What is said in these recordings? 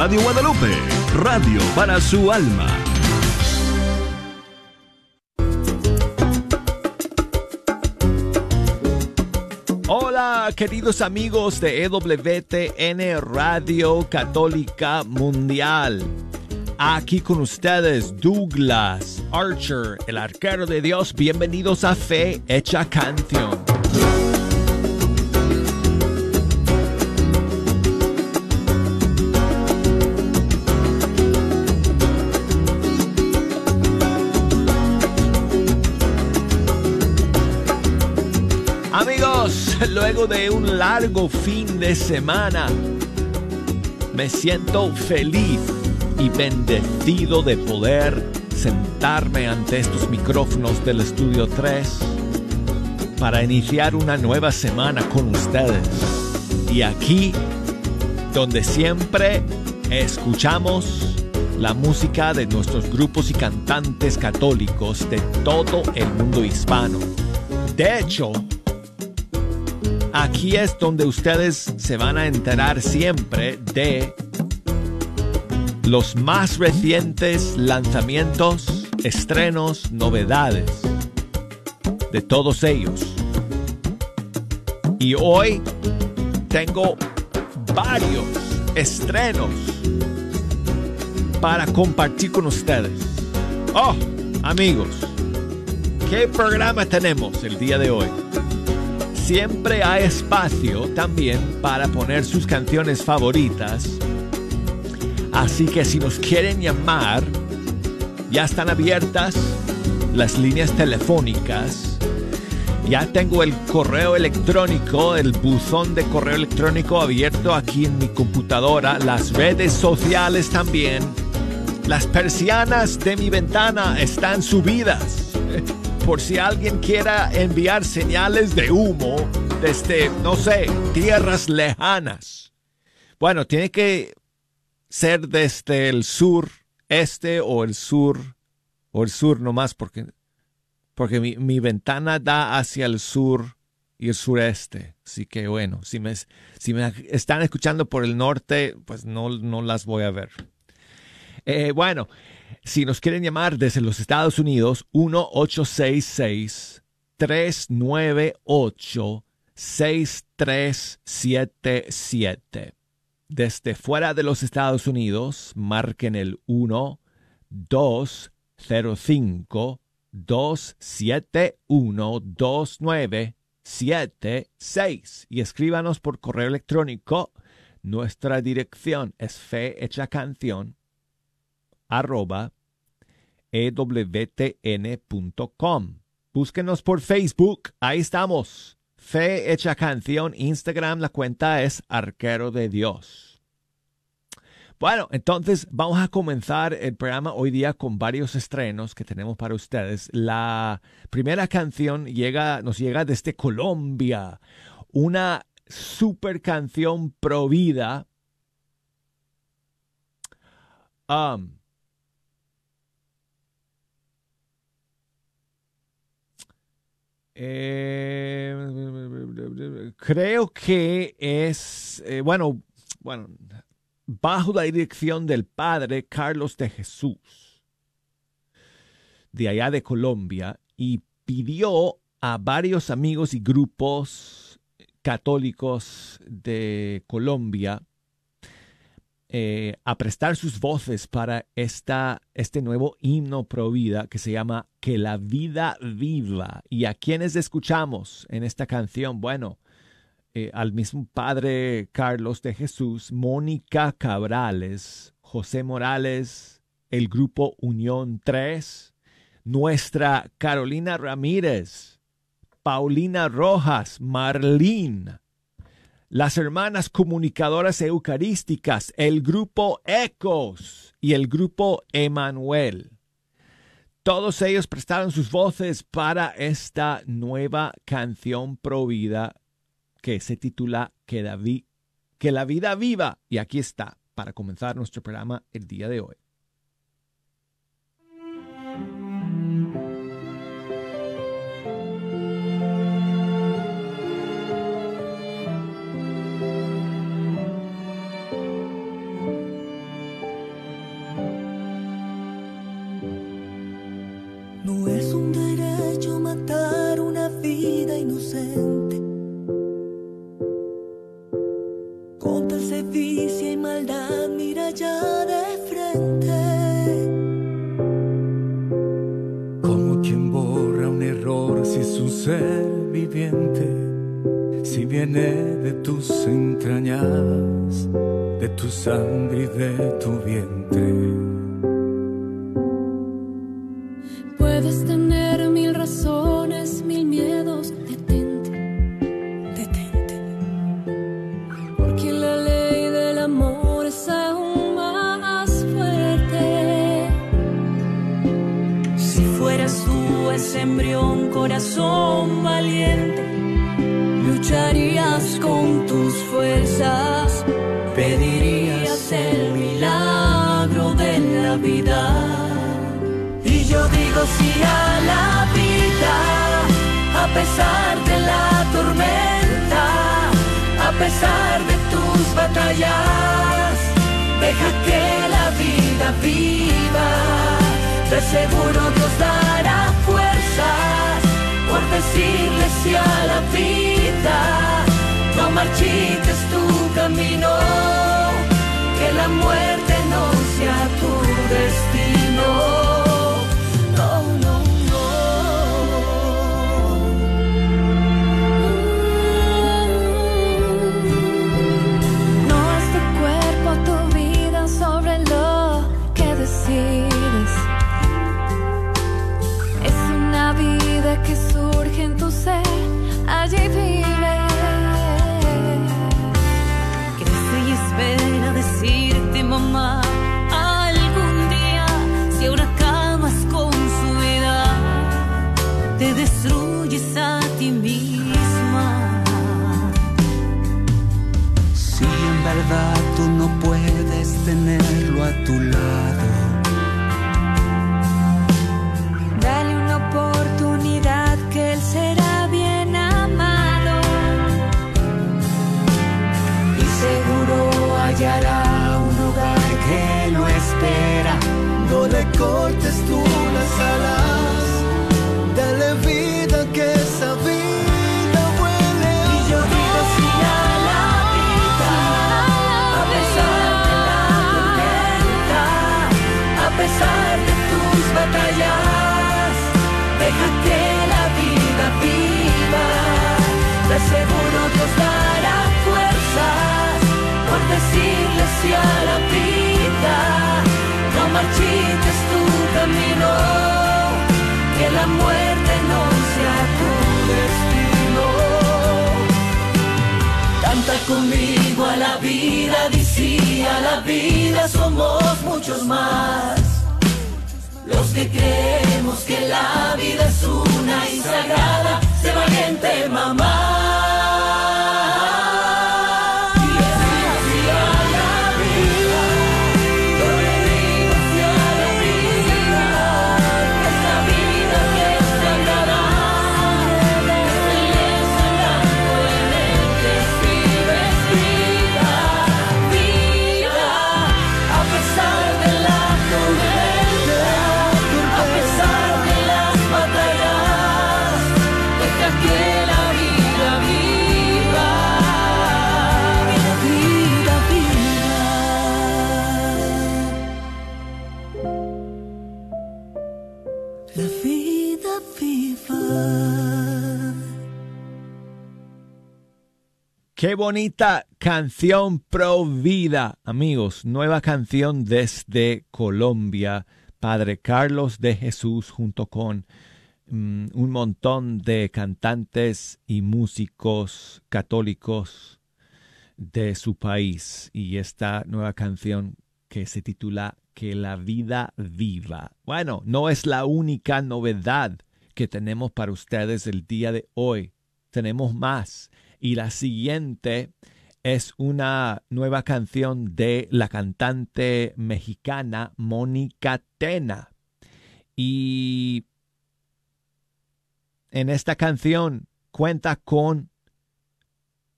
Radio Guadalupe, radio para su alma. Hola, queridos amigos de EWTN Radio Católica Mundial. Aquí con ustedes, Douglas Archer, el arquero de Dios. Bienvenidos a Fe Hecha Canción. Luego de un largo fin de semana, me siento feliz y bendecido de poder sentarme ante estos micrófonos del Estudio 3 para iniciar una nueva semana con ustedes. Y aquí, donde siempre escuchamos la música de nuestros grupos y cantantes católicos de todo el mundo hispano. De hecho, aquí es donde ustedes se van a enterar siempre de los más recientes lanzamientos, estrenos, novedades de todos ellos. Y hoy tengo varios estrenos para compartir con ustedes. Oh, amigos, ¿qué programa tenemos el día de hoy? Siempre hay espacio también para poner sus canciones favoritas Así que si nos quieren llamar, ya están abiertas las líneas telefónicas. Ya tengo el correo electrónico, el buzón de correo electrónico abierto aquí en mi computadora, las redes sociales también. Las persianas de mi ventana están subidas. Por si alguien quiera enviar señales de humo desde, no sé, tierras lejanas. Bueno, tiene que ser desde el sur este o el sur o el sur nomás porque porque mi, ventana da hacia el sur y el sureste. Así que bueno, si me, si me están escuchando por el norte, pues no, no las voy a ver. Eh, bueno, si nos quieren llamar desde los Estados Unidos, 1-866-398-6377 desde fuera de los Estados Unidos, marquen el 1 205 271 2976 y escríbanos por correo electrónico. Nuestra dirección es fehechacanción arroba ewtn.com. Búsquenos por Facebook, ahí estamos. Fe Hecha Canción, Instagram, la cuenta es Arquero de Dios. Bueno, entonces vamos a comenzar el programa hoy día con varios estrenos que tenemos para ustedes. La primera canción llega, nos llega desde Colombia, una super canción pro vida. Um, Eh, creo que es, eh, bueno, bueno, bajo la dirección del padre Carlos de Jesús, de allá de Colombia, y pidió a varios amigos y grupos católicos de Colombia eh, a prestar sus voces para esta, este nuevo himno pro vida que se llama Que la vida viva. ¿Y a quienes escuchamos en esta canción? Bueno, eh, al mismo Padre Carlos de Jesús, Mónica Cabrales, José Morales, el grupo Unión 3, nuestra Carolina Ramírez, Paulina Rojas, Marlene, las hermanas comunicadoras eucarísticas, el grupo Ecos y el grupo Emanuel. Todos ellos prestaron sus voces para esta nueva canción provida que se titula que la, que la vida viva. Y aquí está para comenzar nuestro programa el día de hoy. ausente. Con persevicia y maldad mira ya de frente. Como quien borra un error si es un ser viviente, si viene de tus entrañas, de tu sangre y de tu vientre. Puedes embrión, corazón valiente, lucharías con tus fuerzas, pedirías el milagro de la vida. Y yo digo sí a la vida, a pesar de la tormenta, a pesar de tus batallas, deja que la vida viva, de seguro Dios dará fuerza por decirle sí a la vida. No marchites tu camino, que la muerte no sea tu destino. JP. no le cortes tú las alas, dale vida que esa vida huele Y yo vivo sin la vida, a pesar de la tormenta, a pesar de tus batallas, Deja que la vida viva, de seguro Dios dará fuerzas por decirle sí a la vida marchites tu camino, que la muerte no sea tu destino. Canta conmigo a la vida, decía la vida, somos muchos más. Los que creemos que la vida es una y sagrada, se valiente mamá. Qué bonita canción pro vida, amigos. Nueva canción desde Colombia. Padre Carlos de Jesús junto con mm, un montón de cantantes y músicos católicos de su país. Y esta nueva canción que se titula Que la vida viva. Bueno, no es la única novedad que tenemos para ustedes el día de hoy. Tenemos más y la siguiente es una nueva canción de la cantante mexicana Mónica Tena. Y en esta canción cuenta con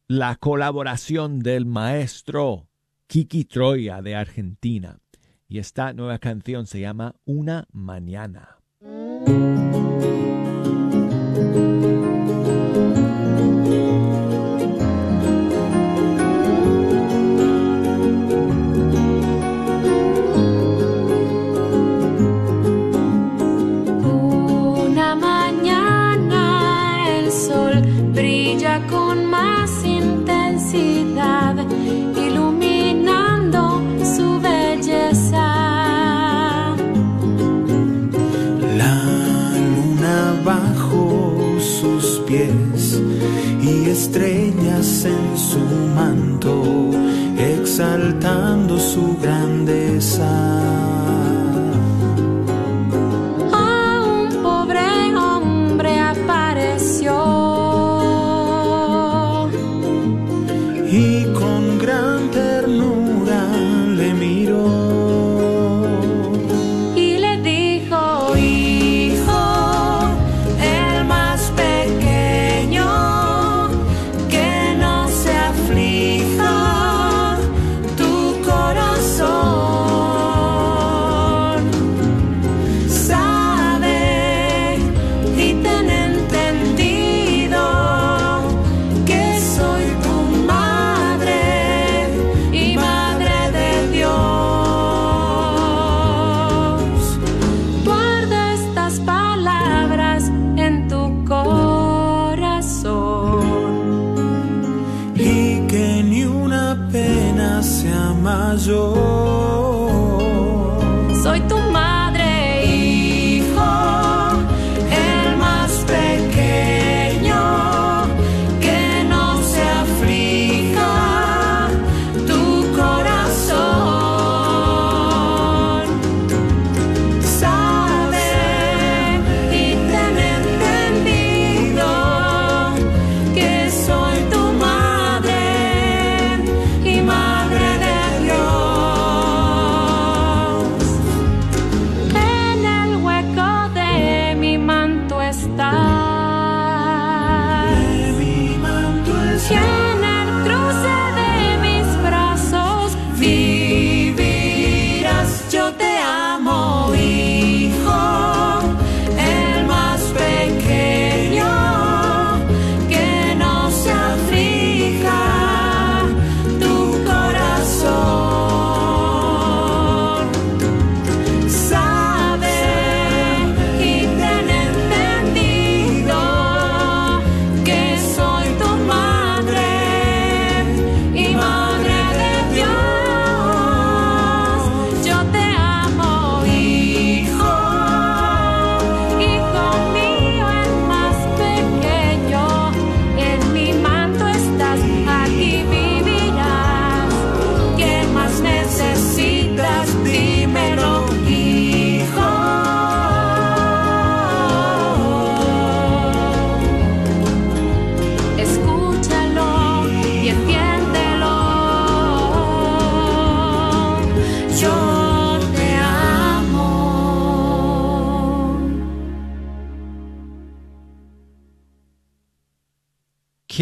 la colaboración del maestro Kiki Troya de Argentina. Y esta nueva canción se llama Una Mañana. estrellas en su manto, exaltando su grandeza.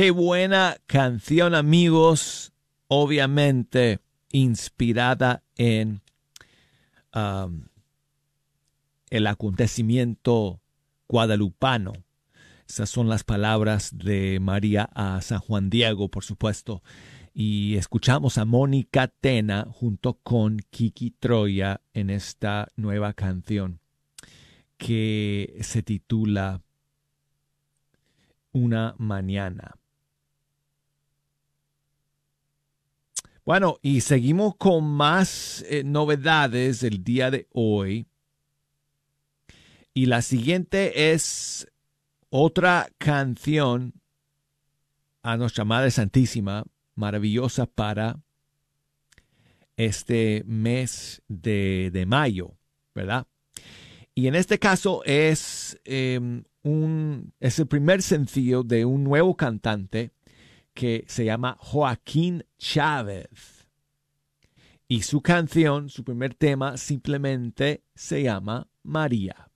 Qué buena canción, amigos. Obviamente inspirada en um, el acontecimiento guadalupano. Esas son las palabras de María a San Juan Diego, por supuesto. Y escuchamos a Mónica Tena junto con Kiki Troya en esta nueva canción que se titula Una mañana. Bueno, y seguimos con más eh, novedades el día de hoy. Y la siguiente es otra canción a nuestra Madre Santísima, maravillosa para este mes de, mayo, ¿verdad? Y en este caso es, em, un, es el primer sencillo de un nuevo cantante que se llama Joaquín Chávez. Y su canción, su primer tema, simplemente se llama María.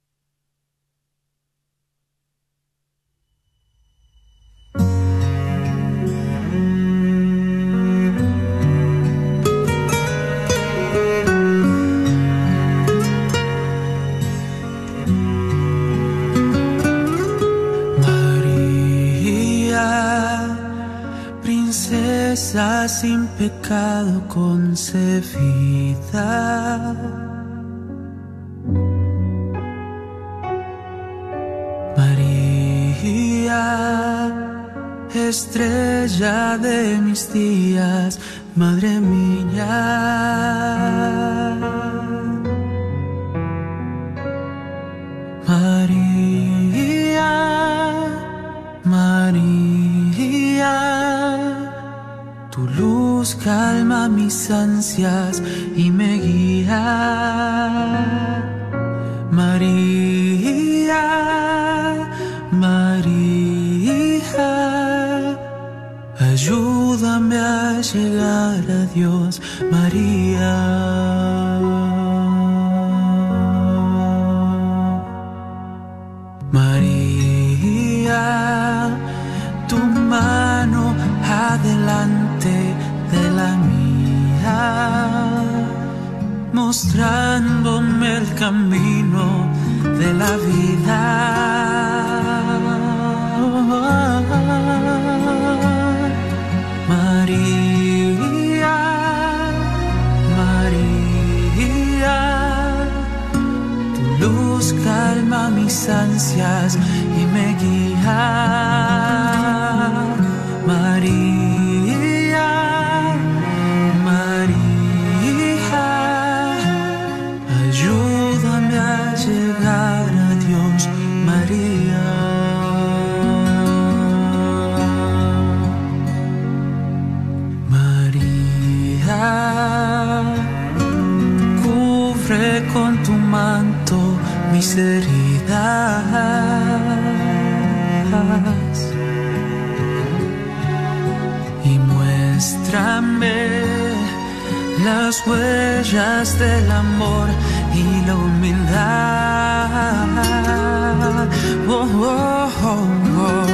Sin pecado concebida. María, estrella de mis días, Madre mía. Calma mis ansias y me guía. María, María, ayúdame a llegar a Dios, María. Mostrándome el camino de la vida. María, María, tu luz calma mis ansias y me guía. Y muéstrame las huellas del amor y la humildad. Oh, oh, oh,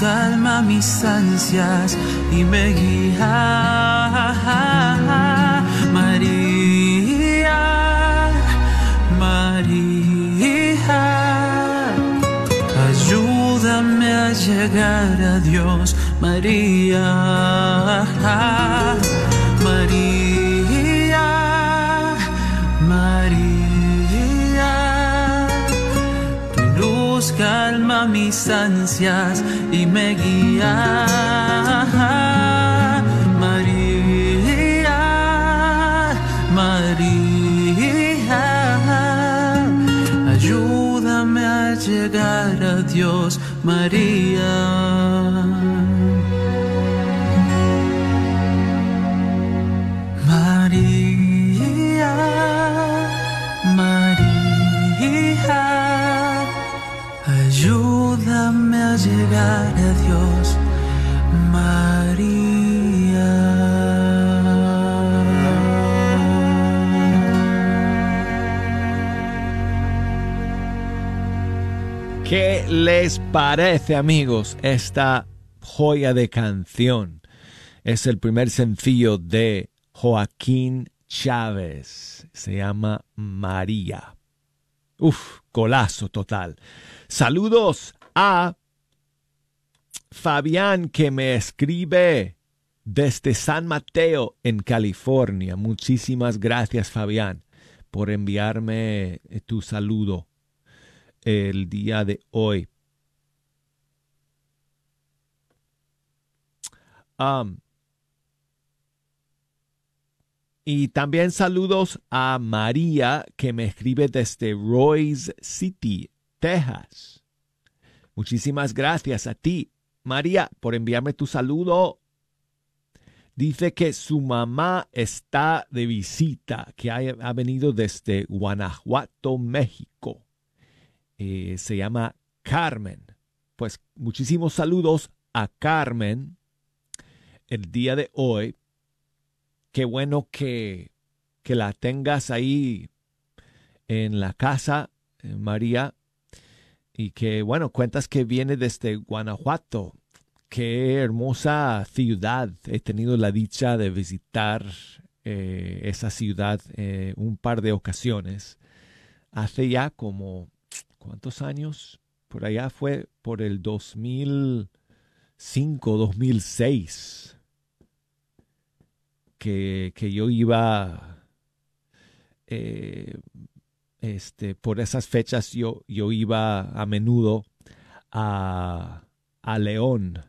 calma mis ansias y me guía. María, María, ayúdame a llegar a Dios, María. María, María, tu luz calma mis ansias y me guía. llegar a Dios, María. María, les parece, amigos, esta joya de canción? Es el primer sencillo de Joaquín Chávez. Se llama María. Uf, golazo total. Saludos a Fabián que me escribe desde San Mateo en California. Muchísimas gracias Fabián por enviarme tu saludo el día de hoy. Y también saludos a María que me escribe desde Royce City, Texas. Muchísimas gracias a ti, María, por enviarme tu saludo. Dice que su mamá está de visita, que ha, venido desde Guanajuato, México. Eh, se llama Carmen. Pues muchísimos saludos a Carmen el día de hoy qué bueno que, que la tengas ahí en la casa, eh, María, y que, bueno, cuentas que viene desde Guanajuato. Qué hermosa ciudad. He tenido la dicha de visitar eh, esa ciudad eh, un par de ocasiones. Hace ya como, ¿cuántos años? Por allá fue por el 2005, 2006 que, yo iba, eh, este, por esas fechas yo, yo iba a menudo a, a León,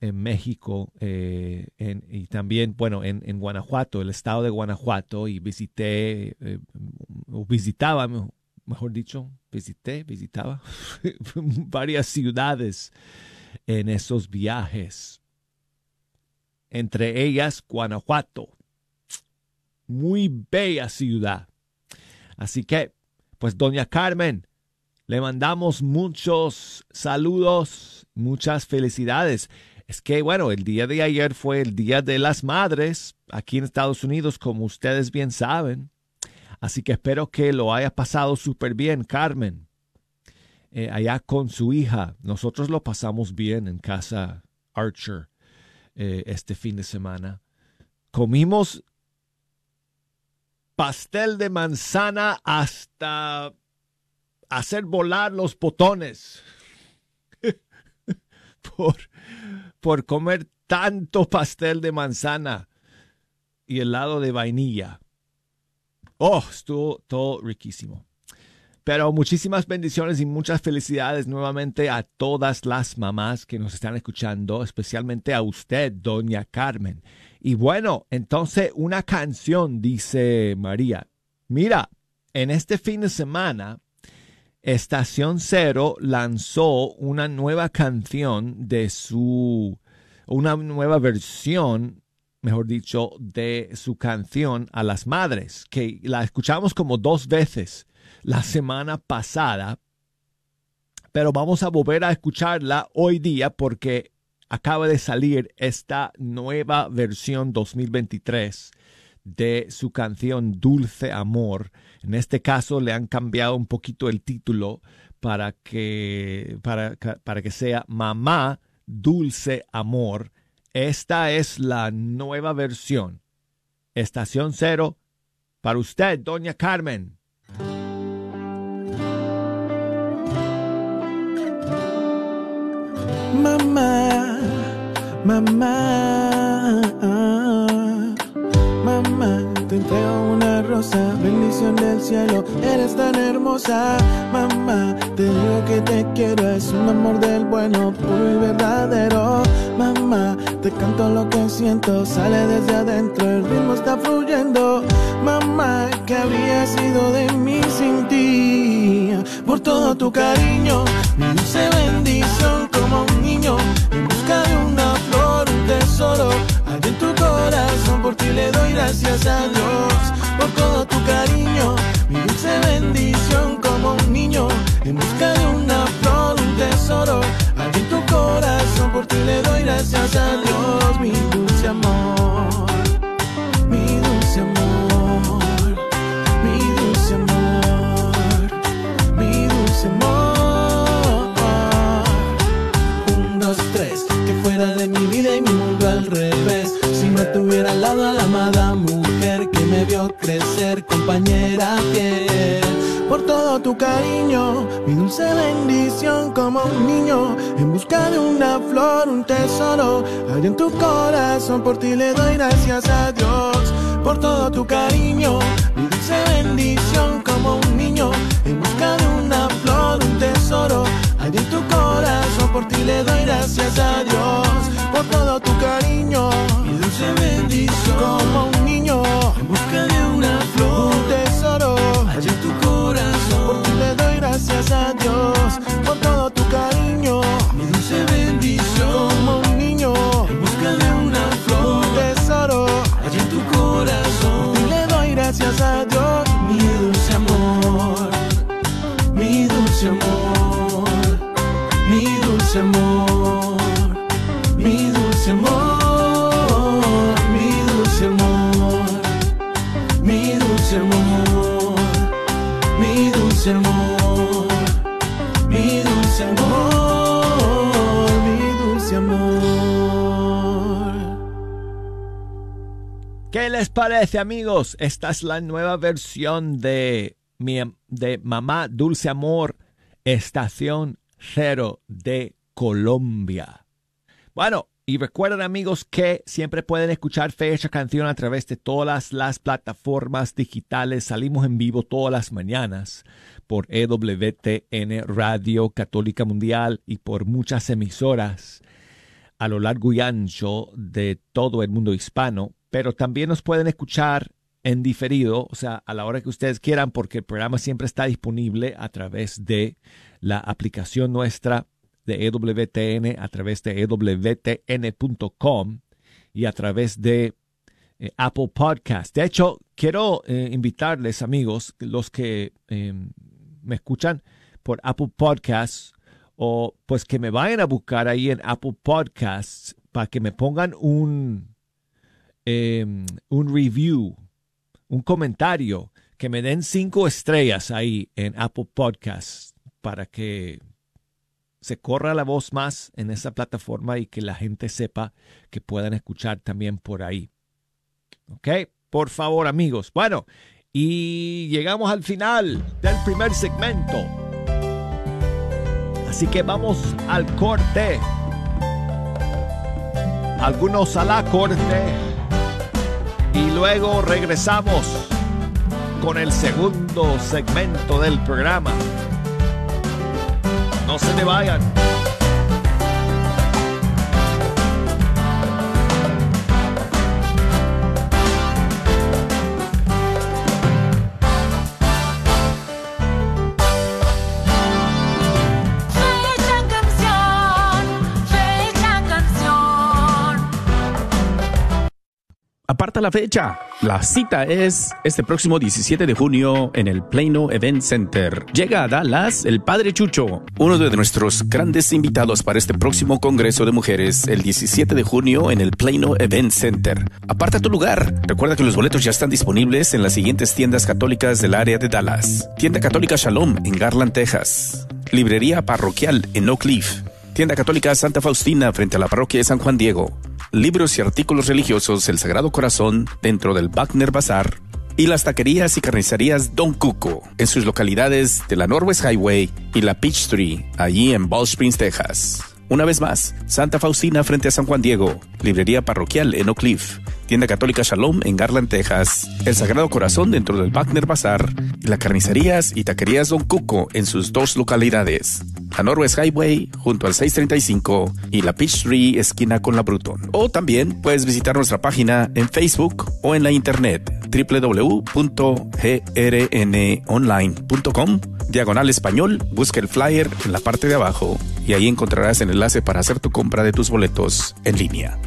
en México, eh, y también, bueno, en, en, Guanajuato, el estado de Guanajuato, y visité, eh, o visitaba, mejor dicho, visité, visitaba varias ciudades en esos viajes entre ellas Guanajuato. Muy bella ciudad. Así que, pues doña Carmen, le mandamos muchos saludos, muchas felicidades. Es que, bueno, el día de ayer fue el Día de las Madres aquí en Estados Unidos, como ustedes bien saben. Así que espero que lo haya pasado súper bien, Carmen. Eh, allá con su hija. Nosotros lo pasamos bien en casa Archer. Eh, este fin de semana. Comimos pastel de manzana hasta hacer volar los botones por, por comer tanto pastel de manzana y helado de vainilla. Oh, estuvo todo riquísimo. Pero muchísimas bendiciones y muchas felicidades nuevamente a todas las mamás que nos están escuchando, especialmente a usted, doña Carmen. Y bueno, entonces una canción, dice María. Mira, en este fin de semana, Estación Cero lanzó una nueva canción de su, una nueva versión, mejor dicho, de su canción a las madres, que la escuchamos como dos veces la semana pasada, pero vamos a volver a escucharla hoy día porque acaba de salir esta nueva versión 2023 de su canción Dulce Amor. En este caso le han cambiado un poquito el título para que, para, para que sea Mamá Dulce Amor. Esta es la nueva versión. Estación cero para usted, doña Carmen. Mamá, mamá, te entrego una rosa, bendición del cielo, eres tan hermosa. Mamá, te digo que te quiero, es un amor del bueno, puro y verdadero. Mamá, te canto lo que siento, sale desde adentro, el ritmo está fluyendo. Mamá, ¿qué habría sido de mí sin ti? Por todo tu cariño, mi dulce bendición como un niño todo, hay en tu corazón, por ti le doy gracias a Dios, por todo tu cariño, mi dulce bendición como un niño, en busca de una flor, un tesoro, hay en tu corazón, por ti le doy gracias a Dios, mi dulce amor, mi dulce amor, mi dulce amor, mi dulce amor. de mi vida y mi mundo al revés. Si no tuviera al lado a la amada mujer que me vio crecer, compañera fiel. Por todo tu cariño, mi dulce bendición como un niño en busca de una flor, un tesoro. Hay en tu corazón, por ti le doy gracias a Dios. Por todo tu cariño, mi dulce bendición como un niño en busca de una flor, un tesoro. Hay en tu corazón, por ti le doy gracias a Dios. Por todo tu cariño, Mi dulce bendición, como un niño. En busca de una amigos? Esta es la nueva versión de, mi, de Mamá Dulce Amor, Estación Cero de Colombia. Bueno, y recuerden, amigos, que siempre pueden escuchar Fecha Canción a través de todas las plataformas digitales. Salimos en vivo todas las mañanas por EWTN Radio Católica Mundial y por muchas emisoras a lo largo y ancho de todo el mundo hispano, pero también nos pueden escuchar en diferido, o sea, a la hora que ustedes quieran, porque el programa siempre está disponible a través de la aplicación nuestra de EWTN, a través de EWTN.com y a través de eh, Apple Podcast. De hecho, quiero eh, invitarles, amigos, los que eh, me escuchan por Apple Podcasts, o pues que me vayan a buscar ahí en Apple Podcasts para que me pongan un, eh, un review, un comentario, que me den cinco estrellas ahí en Apple Podcasts para que se corra la voz más en esa plataforma y que la gente sepa que puedan escuchar también por ahí. ¿Ok? Por favor, amigos. Bueno, y llegamos al final del primer segmento. Así que vamos al corte. Algunos a la corte. Y luego regresamos con el segundo segmento del programa. No se me vayan. La fecha. La cita es este próximo 17 de junio en el Plano Event Center. Llega a Dallas el Padre Chucho, uno de nuestros grandes invitados para este próximo Congreso de Mujeres, el 17 de junio en el Plano Event Center. Aparta tu lugar. Recuerda que los boletos ya están disponibles en las siguientes tiendas católicas del área de Dallas. Tienda Católica Shalom en Garland, Texas. Librería Parroquial en Oak Cliff. Tienda Católica Santa Faustina frente a la parroquia de San Juan Diego. Libros y artículos religiosos El Sagrado Corazón dentro del Wagner Bazar. Y las taquerías y carnicerías Don Cuco en sus localidades de la Northwest Highway y la Peachtree, allí en Ball Springs, Texas. Una vez más, Santa Faustina frente a San Juan Diego, librería parroquial en Oak Cliff, tienda católica Shalom en Garland, Texas, el Sagrado Corazón dentro del Wagner Bazar las carnicerías y taquerías Don Cuco en sus dos localidades, la Northwest Highway junto al 635 y la Peachtree esquina con la Bruton. O también puedes visitar nuestra página en Facebook o en la internet www.grnonline.com diagonal español, busca el flyer en la parte de abajo y ahí encontrarás el enlace para hacer tu compra de tus boletos en línea.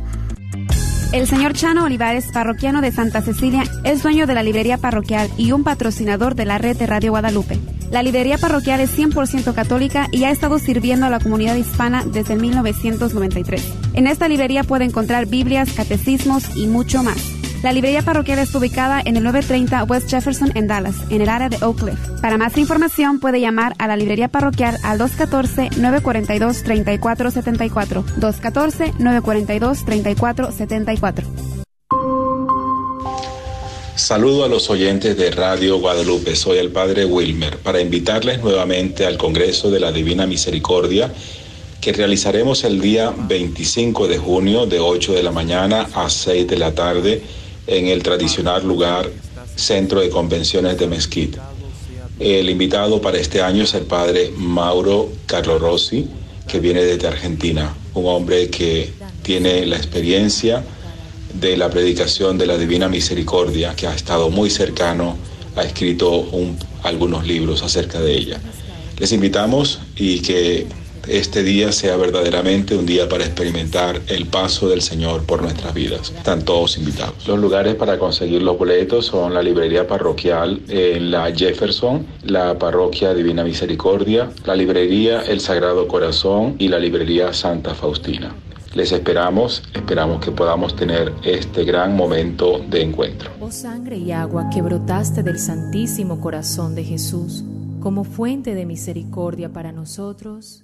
El señor Chano Olivares, parroquiano de Santa Cecilia, es dueño de la librería parroquial y un patrocinador de la red de Radio Guadalupe. La librería parroquial es 100% católica y ha estado sirviendo a la comunidad hispana desde 1993. En esta librería puede encontrar Biblias, catecismos y mucho más. La librería parroquial está ubicada en el 930 West Jefferson en Dallas, en el área de Oak Cliff. Para más información puede llamar a la librería parroquial al 214-942-3474. 214-942-3474. Saludo a los oyentes de Radio Guadalupe. Soy el Padre Wilmer para invitarles nuevamente al Congreso de la Divina Misericordia que realizaremos el día 25 de junio de 8 de la mañana a 6 de la tarde en el tradicional lugar Centro de Convenciones de Mesquite. El invitado para este año es el Padre Mauro Carlo Rossi, que viene desde Argentina, un hombre que tiene la experiencia de la predicación de la Divina Misericordia, que ha estado muy cercano, ha escrito un- algunos libros acerca de ella. Les invitamos y que este día sea verdaderamente un día para experimentar el paso del Señor por nuestras vidas. Están todos invitados. Los lugares para conseguir los boletos son la librería parroquial en la Jefferson, la parroquia Divina Misericordia, la librería El Sagrado Corazón y la librería Santa Faustina. Les esperamos, esperamos que podamos tener este gran momento de encuentro. Oh sangre y agua que brotaste del Santísimo Corazón de Jesús, como fuente de misericordia para nosotros,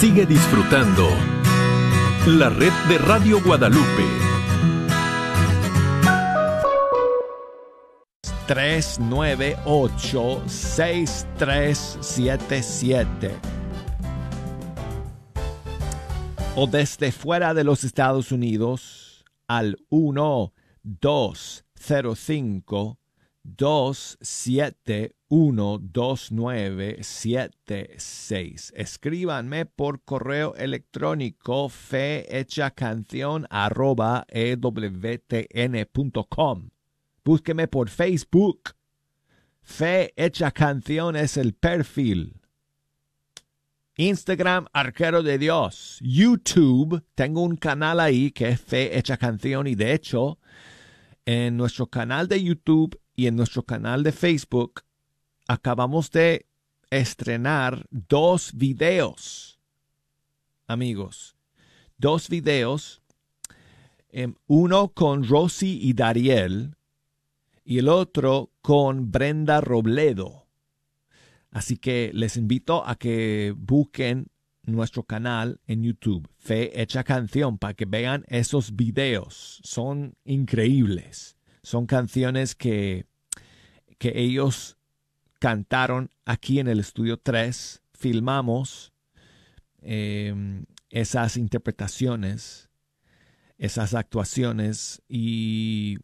Sigue disfrutando la red de Radio Guadalupe. 398-6377. O desde fuera de los Estados Unidos al 1-205-271-2976. Escríbanme por correo electrónico ewtn.com. Búsqueme por Facebook. Fe Hecha Canción es el perfil. Instagram, Arquero de Dios. YouTube, tengo un canal ahí que es Fe Hecha Canción y de hecho, en nuestro canal de YouTube y en nuestro canal de Facebook, acabamos de estrenar dos videos. Amigos, dos videos. em, uno con Rosy y Dariel y el otro con Brenda Robledo. Así que les invito a que busquen nuestro canal en YouTube, Fe Hecha Canción, para que vean esos videos. Son increíbles. Son canciones que, que ellos cantaron aquí en el estudio 3. Filmamos eh, esas interpretaciones, esas actuaciones y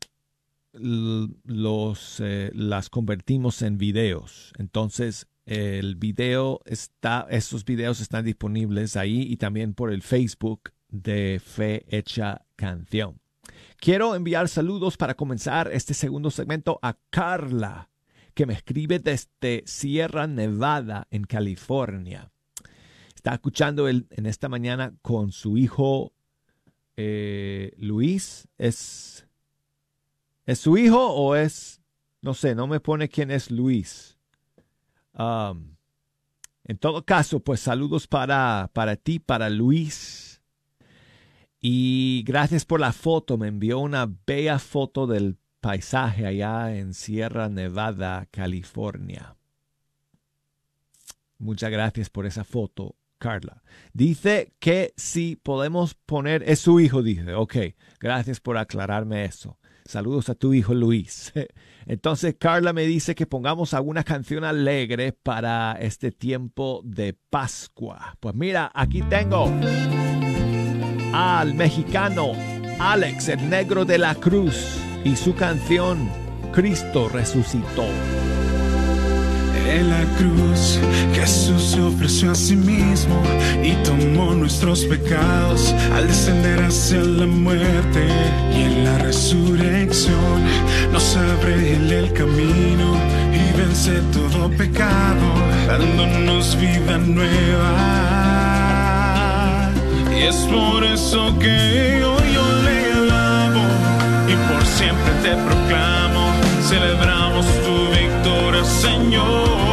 los, eh, las convertimos en videos. Entonces, el video está, esos videos están disponibles ahí y también por el Facebook de Fe Hecha Canción. Quiero enviar saludos para comenzar este segundo segmento a Carla, que me escribe desde Sierra Nevada, en California. Está escuchando el- en esta mañana con su hijo eh, Luis. ¿Es, ¿Es su hijo o es, no sé, no me pone quién es Luis? Um, en todo caso, pues saludos para, para ti, para Luis. Y gracias por la foto. Me envió una bella foto del paisaje allá en Sierra Nevada, California. Muchas gracias por esa foto, Carla. Dice que si podemos poner, es su hijo, dice. Ok, gracias por aclararme eso. Saludos a tu hijo Luis. Entonces Carla me dice que pongamos alguna canción alegre para este tiempo de Pascua. Pues mira, aquí tengo al mexicano Alex, el negro de la cruz, y su canción Cristo resucitó. En la cruz Jesús se ofreció a sí mismo y tomó nuestros pecados al descender hacia la muerte y en la resurrección nos abre el camino y vence todo pecado dándonos vida nueva y es por eso que hoy y por siempre te proclamo celebramos tu victoria Señor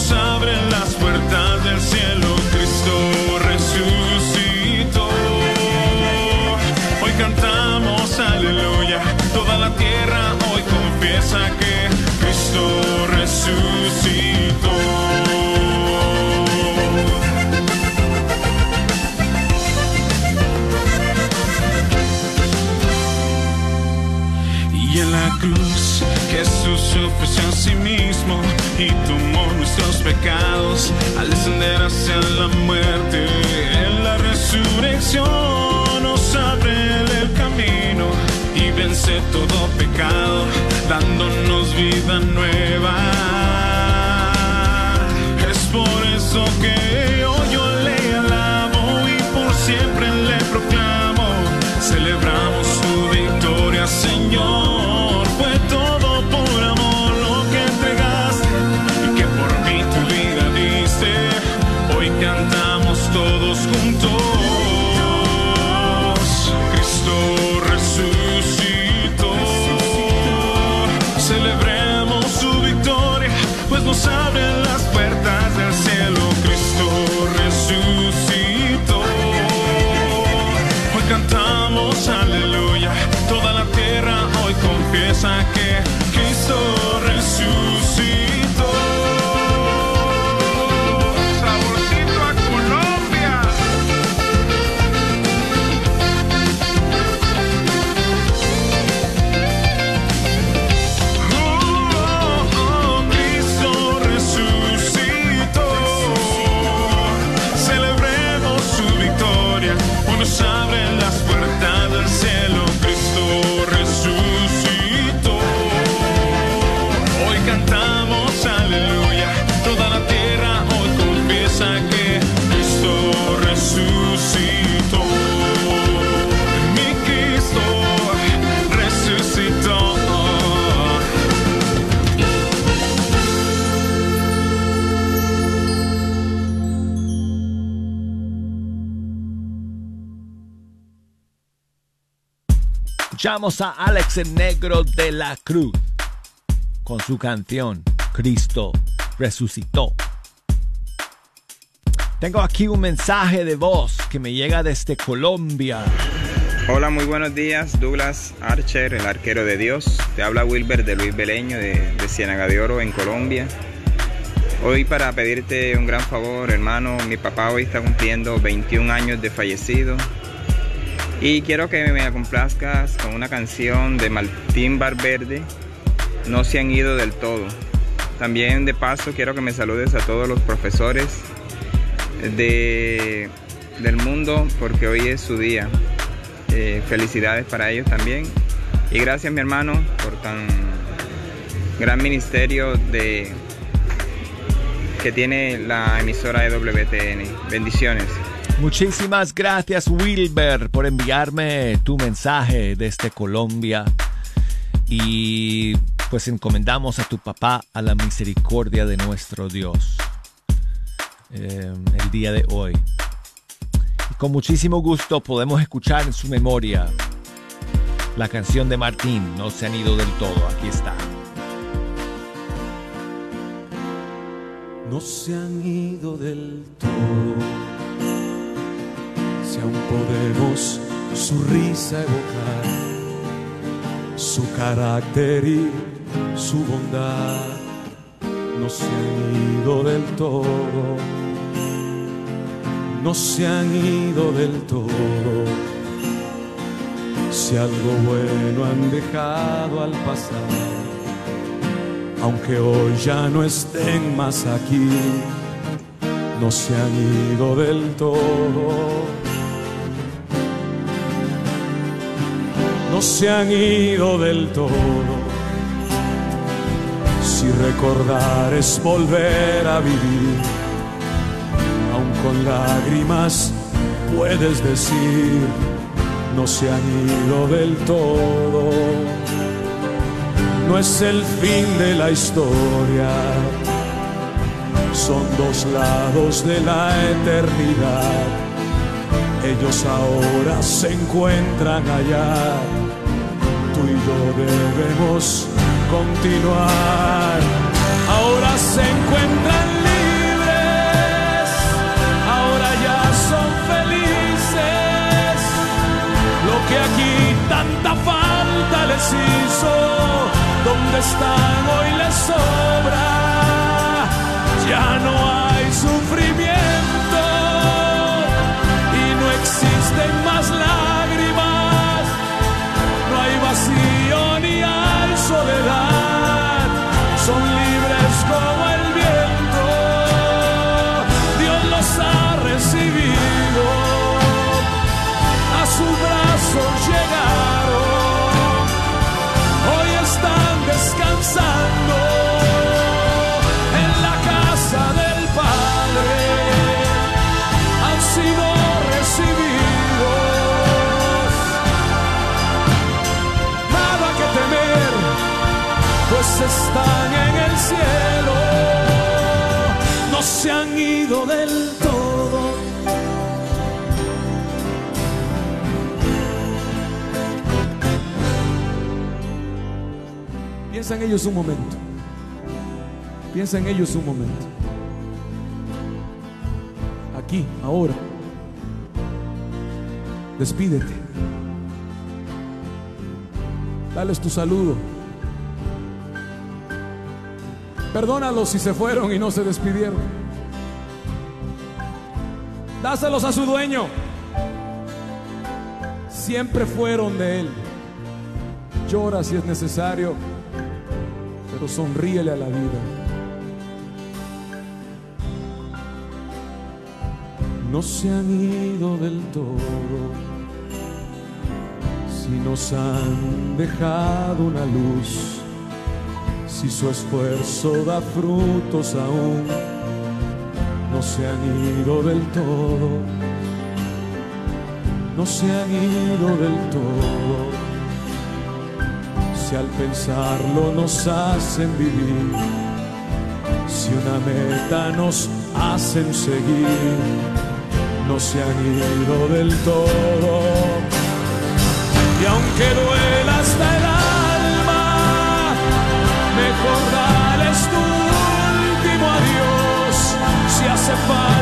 nos abren las puertas del cielo, Cristo resucitó. Hoy cantamos aleluya, toda la tierra hoy confiesa que Cristo resucitó. Y en la cruz Jesús se ofreció a sí mismo y tomó pecados al descender hacia la muerte. En la resurrección nos abre el camino y vence todo pecado, dándonos vida nueva. Escuchamos a Alex el Negro de la Cruz con su canción Cristo resucitó. Tengo aquí un mensaje de voz que me llega desde Colombia. Hola, muy buenos días, Douglas Archer, el arquero de Dios. Te habla Wilber de Luis Beleño de, de Ciénaga de Oro en Colombia. Hoy para pedirte un gran favor, hermano, mi papá hoy está cumpliendo 21 años de fallecido. Y quiero que me complazcas con una canción de Martín Barberde, No se han ido del todo. También de paso quiero que me saludes a todos los profesores de, del mundo porque hoy es su día. Eh, felicidades para ellos también. Y gracias mi hermano por tan gran ministerio que tiene la emisora de. Bendiciones. Muchísimas gracias Wilber por enviarme tu mensaje desde Colombia. Y pues encomendamos a tu papá a la misericordia de nuestro Dios eh, el día de hoy. Y con muchísimo gusto podemos escuchar en su memoria la canción de Martín, No se han ido del todo, aquí está. no se han ido del todo. Aún podemos su risa evocar, su carácter y su bondad, no se han ido del todo. No se han ido del todo. Si algo bueno han dejado al pasar aunque hoy ya no estén más aquí, no se han ido del todo. Se han ido del todo. Si recordar es volver a vivir, aun con lágrimas puedes decir, no se han ido del todo no es el fin de la historia, son dos lados de la eternidad. Ellos ahora se encuentran allá, tú y yo debemos continuar. Ahora se encuentran libres, ahora ya son felices. Lo que aquí tanta falta les hizo donde están hoy les sobra. Ya no hay sufrimiento y no existen más lágrimas. Piensa en ellos un momento. Piensa en ellos un momento. Aquí, ahora. Despídete. Dales tu saludo. Perdónalos si se fueron y no se despidieron. Dáselos a su dueño. Siempre fueron de él. Llora si es necesario sonríele a la vida. No se han ido del todo, si nos han dejado una luz, si su esfuerzo da frutos aún, no se han ido del todo, no se han ido del todo si al pensarlo nos hacen vivir, si una meta nos hacen seguir, no se han ido del todo. Y aunque duela hasta el alma, mejor dales tu último adiós, si hace falta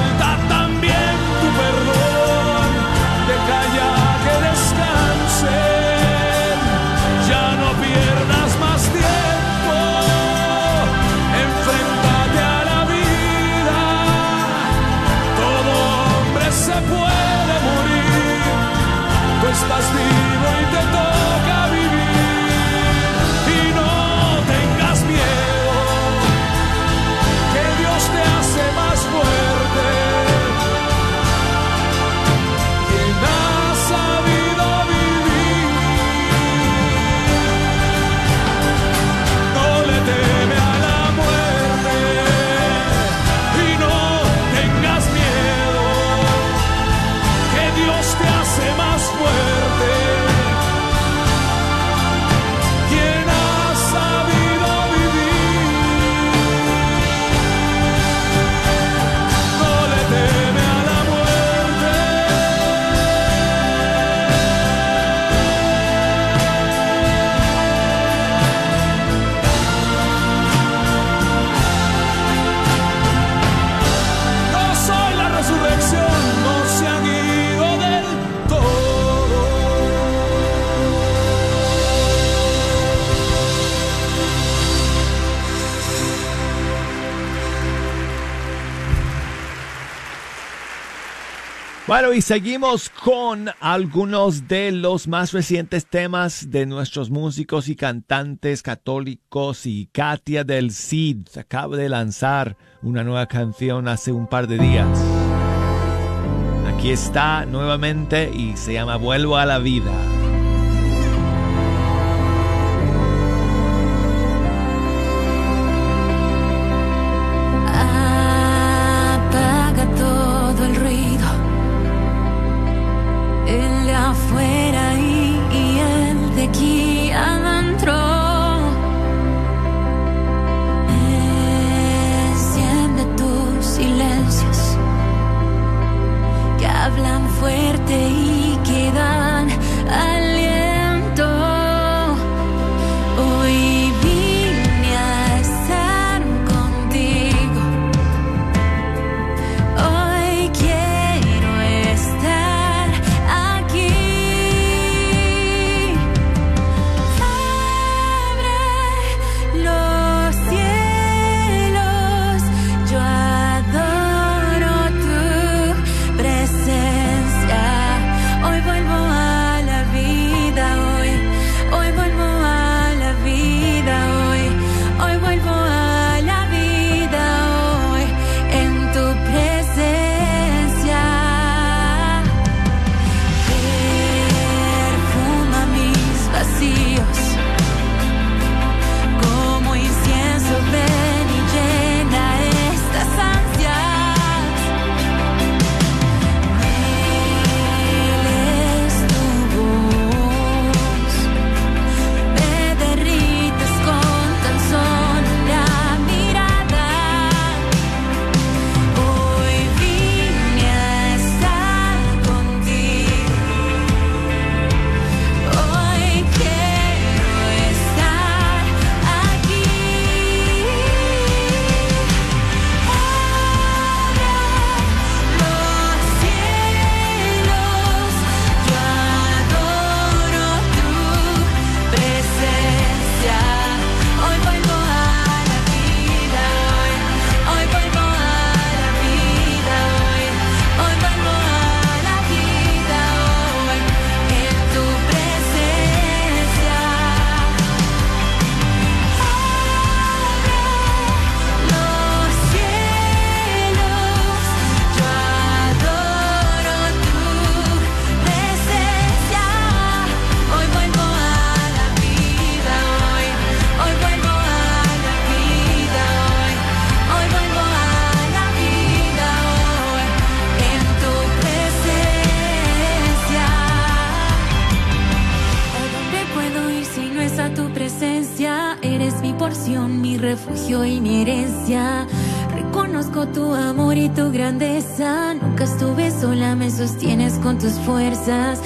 Bueno, y seguimos con algunos de los más recientes temas de nuestros músicos y cantantes católicos. Y Katia del Cid acaba de lanzar una nueva canción hace un par de días. Aquí está nuevamente y se llama Vuelvo a la vida. day. fuerzas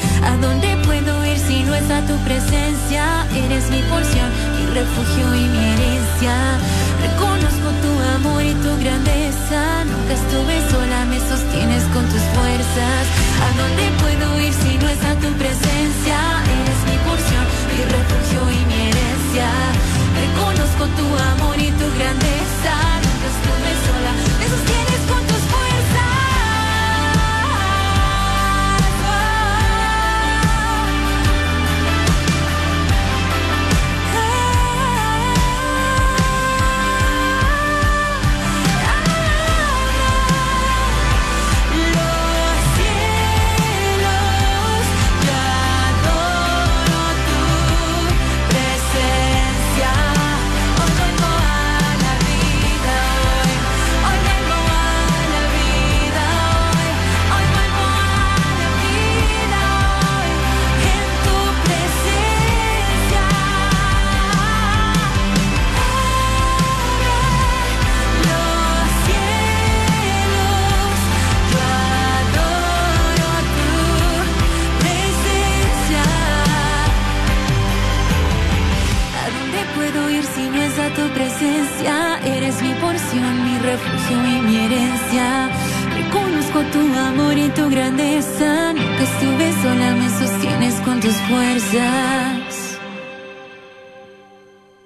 si es tu presencia? Eres mi porción, mi refugio y mi herencia. Reconozco tu amor y tu grandeza. Nunca estuve sola, me sostienes con tus fuerzas.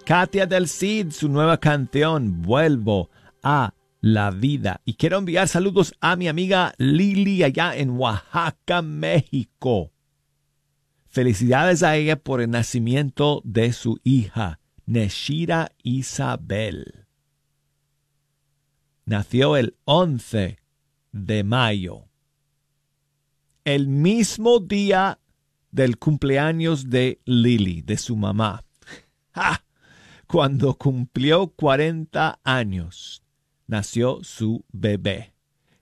Katia del Cid, su nueva canción, Vuelvo a la vida. Y quiero enviar saludos a mi amiga Lili allá en Oaxaca, México. Felicidades a ella por el nacimiento de su hija. Neshira Isabel. Nació el 11 de mayo, el mismo día del cumpleaños de Lily, de su mamá. Cuando cumplió 40 años, nació su bebé,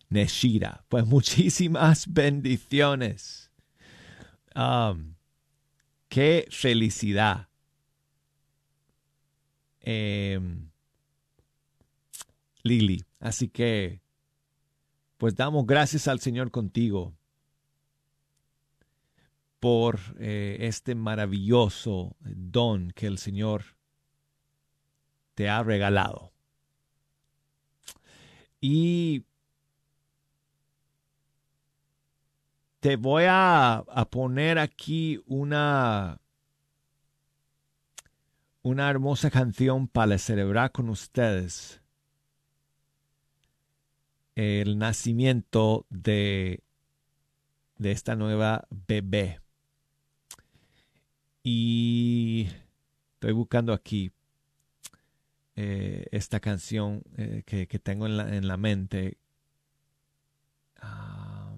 Neshira. Pues muchísimas bendiciones. Um, qué felicidad. Em, Lili. Así que, pues damos gracias al Señor contigo por eh, este maravilloso don que el Señor te ha regalado. Y te voy a, a, poner aquí una, una hermosa canción para celebrar con ustedes el nacimiento de, de esta nueva bebé. Y estoy buscando aquí eh, esta canción eh, que, que, tengo en la, en la mente. Ah,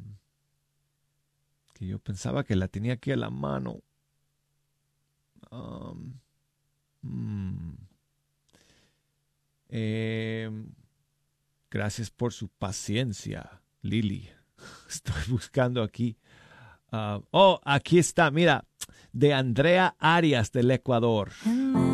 que yo pensaba que la tenía aquí a la mano. Um, mm. eh, gracias por su paciencia, Lili. Estoy buscando aquí. Uh, oh, aquí está, mira, de Andrea Arias del Ecuador. En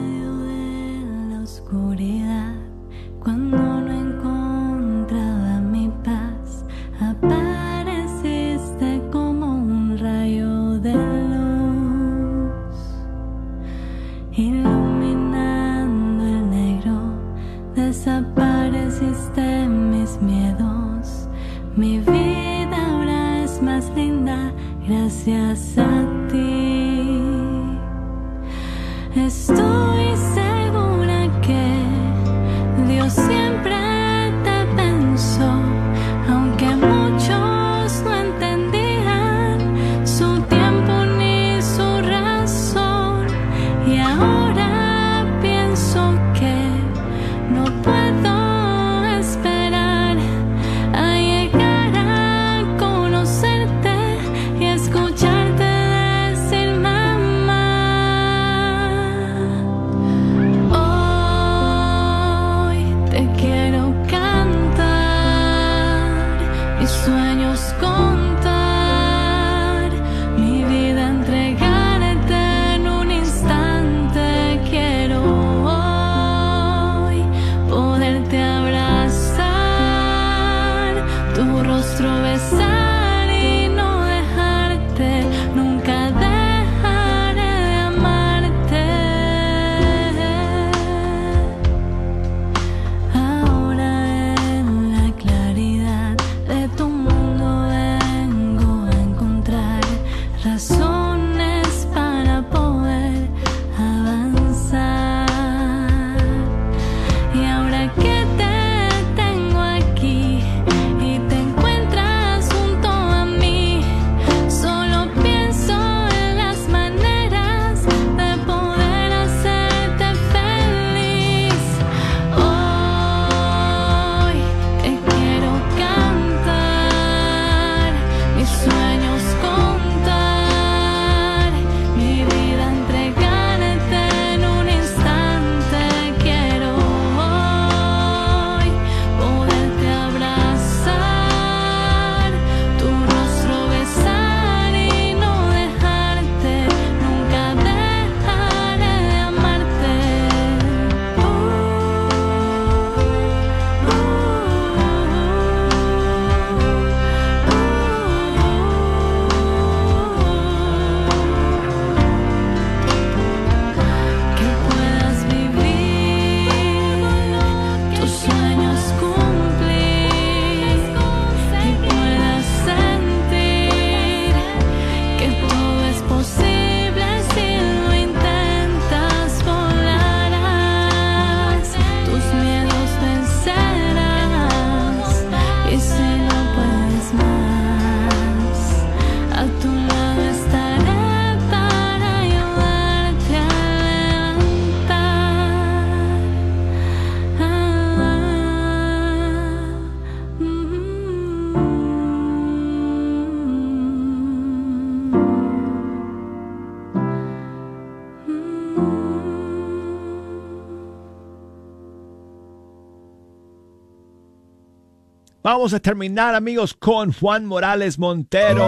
Vamos a terminar amigos con Juan Morales Montero,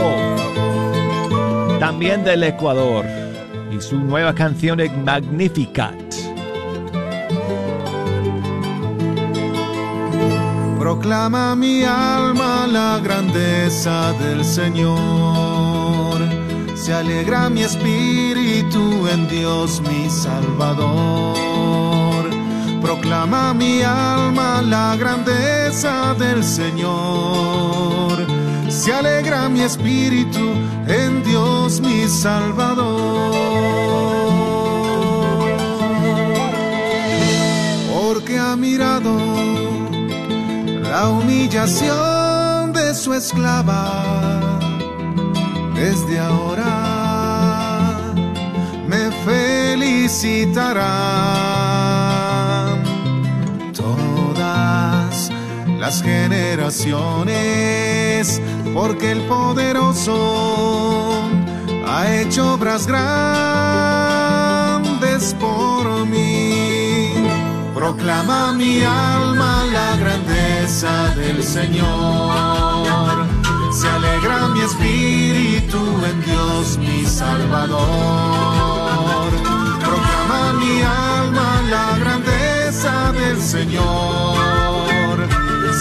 también del Ecuador, y su nueva canción Magnificat. Proclama mi alma la grandeza del Señor. Se alegra mi espíritu en Dios mi Salvador. Proclama mi alma la grandeza del Señor. Se alegra mi espíritu en Dios mi Salvador. Porque ha mirado la humillación de su esclava. Desde ahora me felicitarán las generaciones, porque el poderoso ha hecho obras grandes por mí. Proclama mi alma la grandeza del Señor. Se alegra mi espíritu en Dios mi Salvador. Proclama mi alma la grandeza del Señor.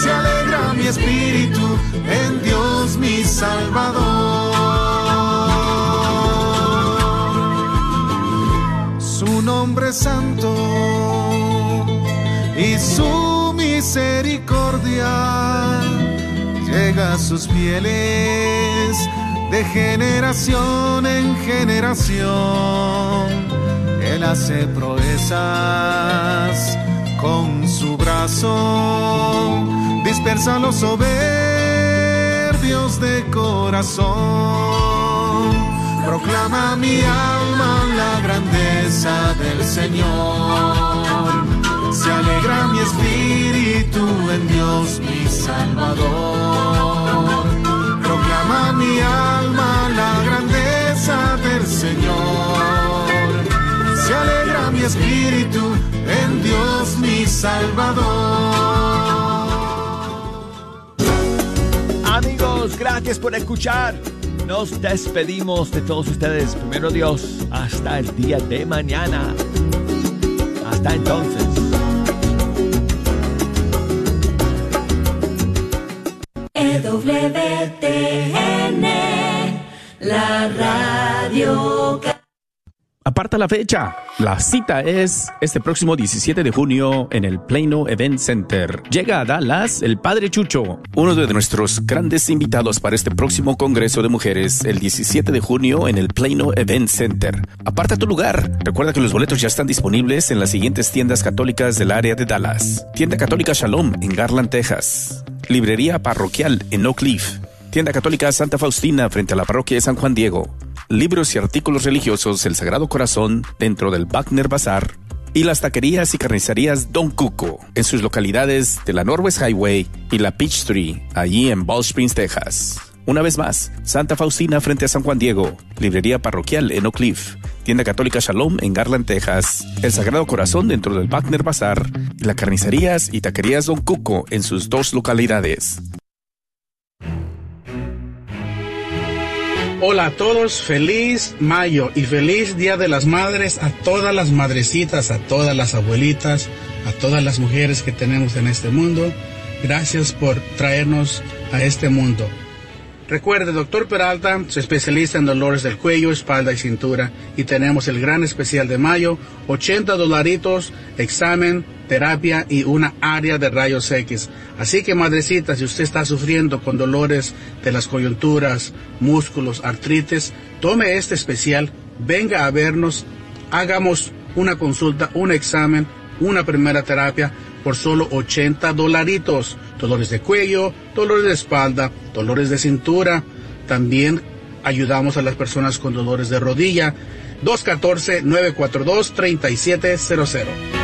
Se alegra mi espíritu en Dios mi Salvador. Su nombre santo y su misericordia llega a sus fieles de generación en generación. Él hace proezas con su brazo, dispersa los soberbios de corazón. Proclama mi alma la grandeza del Señor se alegra mi espíritu en Dios mi Salvador. Proclama mi alma la grandeza del Señor. Alegra mi espíritu en Dios mi Salvador. Amigos, gracias por escuchar. Nos despedimos de todos ustedes. Primero Dios, hasta el día de mañana. Hasta entonces. EWTN, la radio. Aparta la fecha. La cita es este próximo 17 de junio en el Plano Event Center. Llega a Dallas el Padre Chucho, uno de nuestros grandes invitados para este próximo Congreso de Mujeres, el 17 de junio en el Plano Event Center. Aparta tu lugar. Recuerda que los boletos ya están disponibles en las siguientes tiendas católicas del área de Dallas. Tienda Católica Shalom en Garland, Texas. Librería Parroquial en Oak Cliff. Tienda Católica Santa Faustina frente a la parroquia de San Juan Diego. Libros y artículos religiosos El Sagrado Corazón dentro del Wagner Bazar. Y las taquerías y carnicerías Don Cuco en sus localidades de la Northwest Highway y la Peachtree, allí en Ball Springs, Texas. Una vez más, Santa Faustina frente a San Juan Diego, librería parroquial en Oak Cliff, tienda católica Shalom en Garland, Texas, el Sagrado Corazón dentro del Wagner Bazar las carnicerías y taquerías Don Cuco en sus dos localidades. Hola a todos, feliz mayo y feliz Día de las Madres a todas las madrecitas, a todas las abuelitas, a todas las mujeres que tenemos en este mundo. Gracias por traernos a este mundo. Recuerde, doctor Peralta se especializa en dolores del cuello, espalda y cintura y tenemos el gran especial de mayo, 80 dolaritos, examen, terapia y una área de rayos X. Así que madrecita, si usted está sufriendo con dolores de las coyunturas, músculos, artritis, tome este especial, venga a vernos, hagamos una consulta, un examen, una primera terapia por solo 80 dolaritos. Dolores de cuello, dolores de espalda, dolores de cintura. También ayudamos a las personas con dolores de rodilla. 214-942-3700.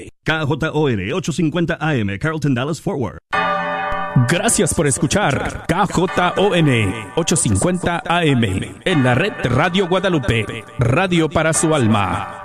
KJON 850 AM, Carlton Dallas Forward. Gracias por escuchar KJON 850 AM en la red Radio Guadalupe, radio para su alma.